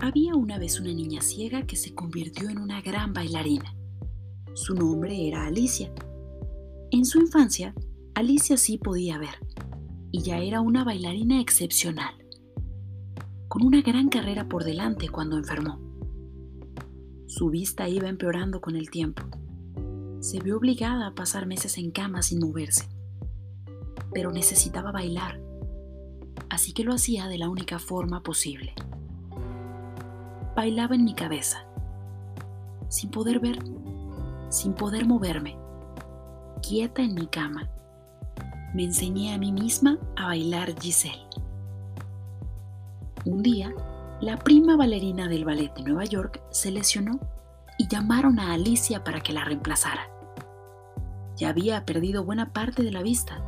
Había una vez una niña ciega que se convirtió en una gran bailarina. Su nombre era Alicia. En su infancia, Alicia sí podía ver y ya era una bailarina excepcional, con una gran carrera por delante cuando enfermó. Su vista iba empeorando con el tiempo. Se vio obligada a pasar meses en cama sin moverse, pero necesitaba bailar, así que lo hacía de la única forma posible bailaba en mi cabeza, sin poder ver, sin poder moverme, quieta en mi cama. Me enseñé a mí misma a bailar Giselle. Un día, la prima bailarina del ballet de Nueva York se lesionó y llamaron a Alicia para que la reemplazara. Ya había perdido buena parte de la vista,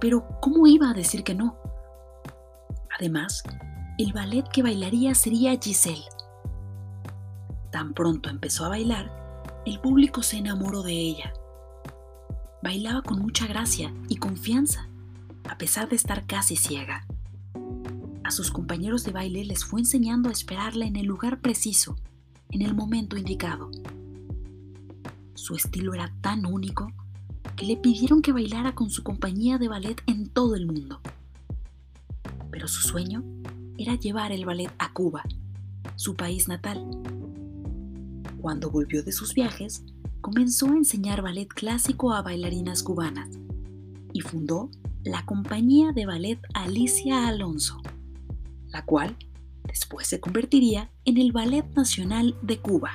pero ¿cómo iba a decir que no? Además, el ballet que bailaría sería Giselle, Tan pronto empezó a bailar, el público se enamoró de ella. Bailaba con mucha gracia y confianza, a pesar de estar casi ciega. A sus compañeros de baile les fue enseñando a esperarla en el lugar preciso, en el momento indicado. Su estilo era tan único que le pidieron que bailara con su compañía de ballet en todo el mundo. Pero su sueño era llevar el ballet a Cuba, su país natal, cuando volvió de sus viajes, comenzó a enseñar ballet clásico a bailarinas cubanas y fundó la compañía de ballet Alicia Alonso, la cual después se convertiría en el Ballet Nacional de Cuba.